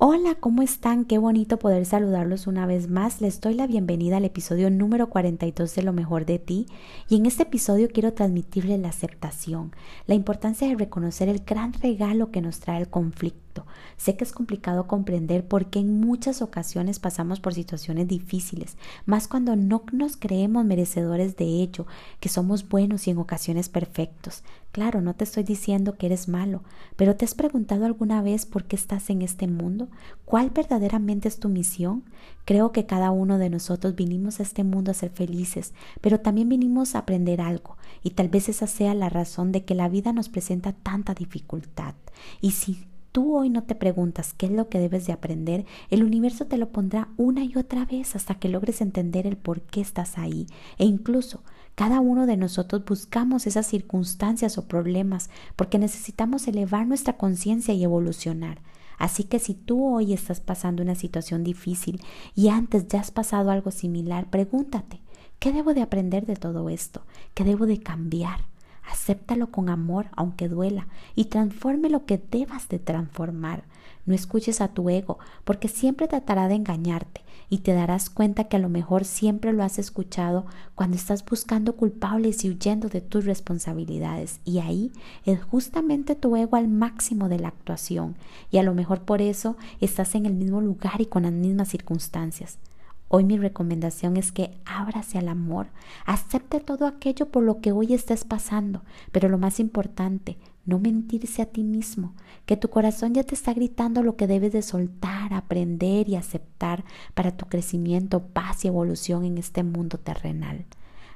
Hola, ¿cómo están? Qué bonito poder saludarlos una vez más. Les doy la bienvenida al episodio número 42 de Lo mejor de ti y en este episodio quiero transmitirles la aceptación, la importancia de reconocer el gran regalo que nos trae el conflicto Sé que es complicado comprender por qué en muchas ocasiones pasamos por situaciones difíciles, más cuando no nos creemos merecedores de ello, que somos buenos y en ocasiones perfectos. Claro, no te estoy diciendo que eres malo, pero ¿te has preguntado alguna vez por qué estás en este mundo? ¿Cuál verdaderamente es tu misión? Creo que cada uno de nosotros vinimos a este mundo a ser felices, pero también vinimos a aprender algo, y tal vez esa sea la razón de que la vida nos presenta tanta dificultad. Y si tú hoy no te preguntas qué es lo que debes de aprender, el universo te lo pondrá una y otra vez hasta que logres entender el por qué estás ahí. E incluso cada uno de nosotros buscamos esas circunstancias o problemas porque necesitamos elevar nuestra conciencia y evolucionar. Así que si tú hoy estás pasando una situación difícil y antes ya has pasado algo similar, pregúntate, ¿qué debo de aprender de todo esto? ¿Qué debo de cambiar? Acéptalo con amor, aunque duela, y transforme lo que debas de transformar. No escuches a tu ego, porque siempre tratará de engañarte, y te darás cuenta que a lo mejor siempre lo has escuchado cuando estás buscando culpables y huyendo de tus responsabilidades. Y ahí es justamente tu ego al máximo de la actuación, y a lo mejor por eso estás en el mismo lugar y con las mismas circunstancias. Hoy mi recomendación es que ábrase al amor, acepte todo aquello por lo que hoy estés pasando, pero lo más importante, no mentirse a ti mismo, que tu corazón ya te está gritando lo que debes de soltar, aprender y aceptar para tu crecimiento, paz y evolución en este mundo terrenal.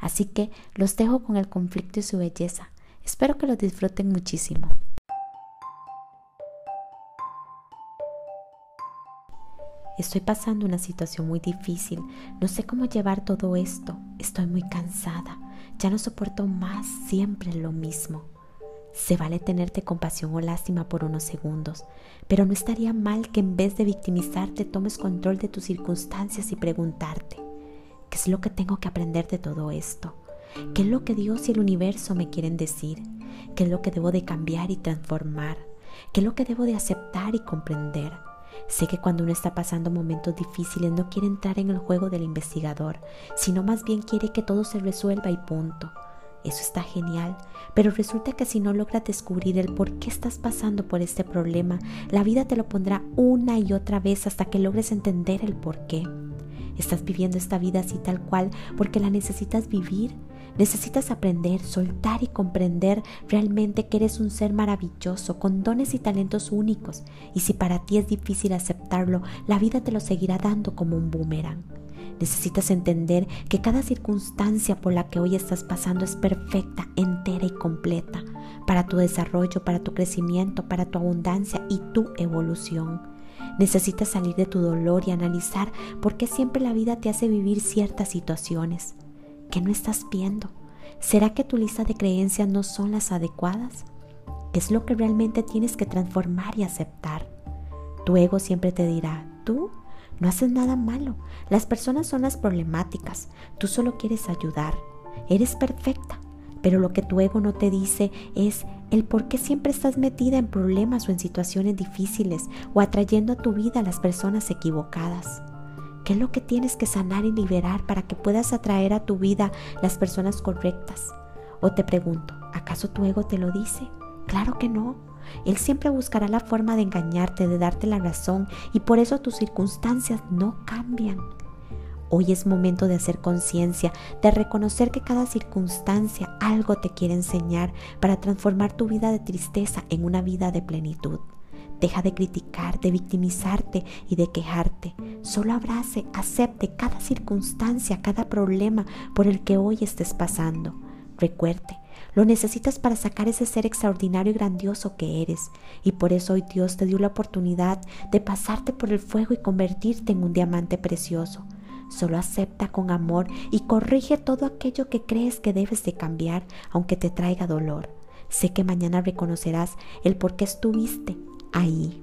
Así que los dejo con el conflicto y su belleza. Espero que lo disfruten muchísimo. Estoy pasando una situación muy difícil. No sé cómo llevar todo esto. Estoy muy cansada. Ya no soporto más siempre lo mismo. Se vale tenerte compasión o lástima por unos segundos, pero no estaría mal que en vez de victimizarte tomes control de tus circunstancias y preguntarte, ¿qué es lo que tengo que aprender de todo esto? ¿Qué es lo que Dios y el universo me quieren decir? ¿Qué es lo que debo de cambiar y transformar? ¿Qué es lo que debo de aceptar y comprender? Sé que cuando uno está pasando momentos difíciles no quiere entrar en el juego del investigador, sino más bien quiere que todo se resuelva y punto. Eso está genial, pero resulta que si no logras descubrir el por qué estás pasando por este problema, la vida te lo pondrá una y otra vez hasta que logres entender el por qué. Estás viviendo esta vida así tal cual porque la necesitas vivir Necesitas aprender, soltar y comprender realmente que eres un ser maravilloso, con dones y talentos únicos, y si para ti es difícil aceptarlo, la vida te lo seguirá dando como un boomerang. Necesitas entender que cada circunstancia por la que hoy estás pasando es perfecta, entera y completa, para tu desarrollo, para tu crecimiento, para tu abundancia y tu evolución. Necesitas salir de tu dolor y analizar por qué siempre la vida te hace vivir ciertas situaciones. ¿Qué no estás viendo? ¿Será que tu lista de creencias no son las adecuadas? ¿Qué es lo que realmente tienes que transformar y aceptar? Tu ego siempre te dirá, tú no haces nada malo, las personas son las problemáticas, tú solo quieres ayudar, eres perfecta, pero lo que tu ego no te dice es el por qué siempre estás metida en problemas o en situaciones difíciles o atrayendo a tu vida a las personas equivocadas. ¿Qué es lo que tienes que sanar y liberar para que puedas atraer a tu vida las personas correctas? O te pregunto, ¿acaso tu ego te lo dice? Claro que no. Él siempre buscará la forma de engañarte, de darte la razón, y por eso tus circunstancias no cambian. Hoy es momento de hacer conciencia, de reconocer que cada circunstancia algo te quiere enseñar para transformar tu vida de tristeza en una vida de plenitud. Deja de criticar, de victimizarte y de quejarte. Solo abrace, acepte cada circunstancia, cada problema por el que hoy estés pasando. Recuerde, lo necesitas para sacar ese ser extraordinario y grandioso que eres. Y por eso hoy Dios te dio la oportunidad de pasarte por el fuego y convertirte en un diamante precioso. Solo acepta con amor y corrige todo aquello que crees que debes de cambiar, aunque te traiga dolor. Sé que mañana reconocerás el por qué estuviste ahí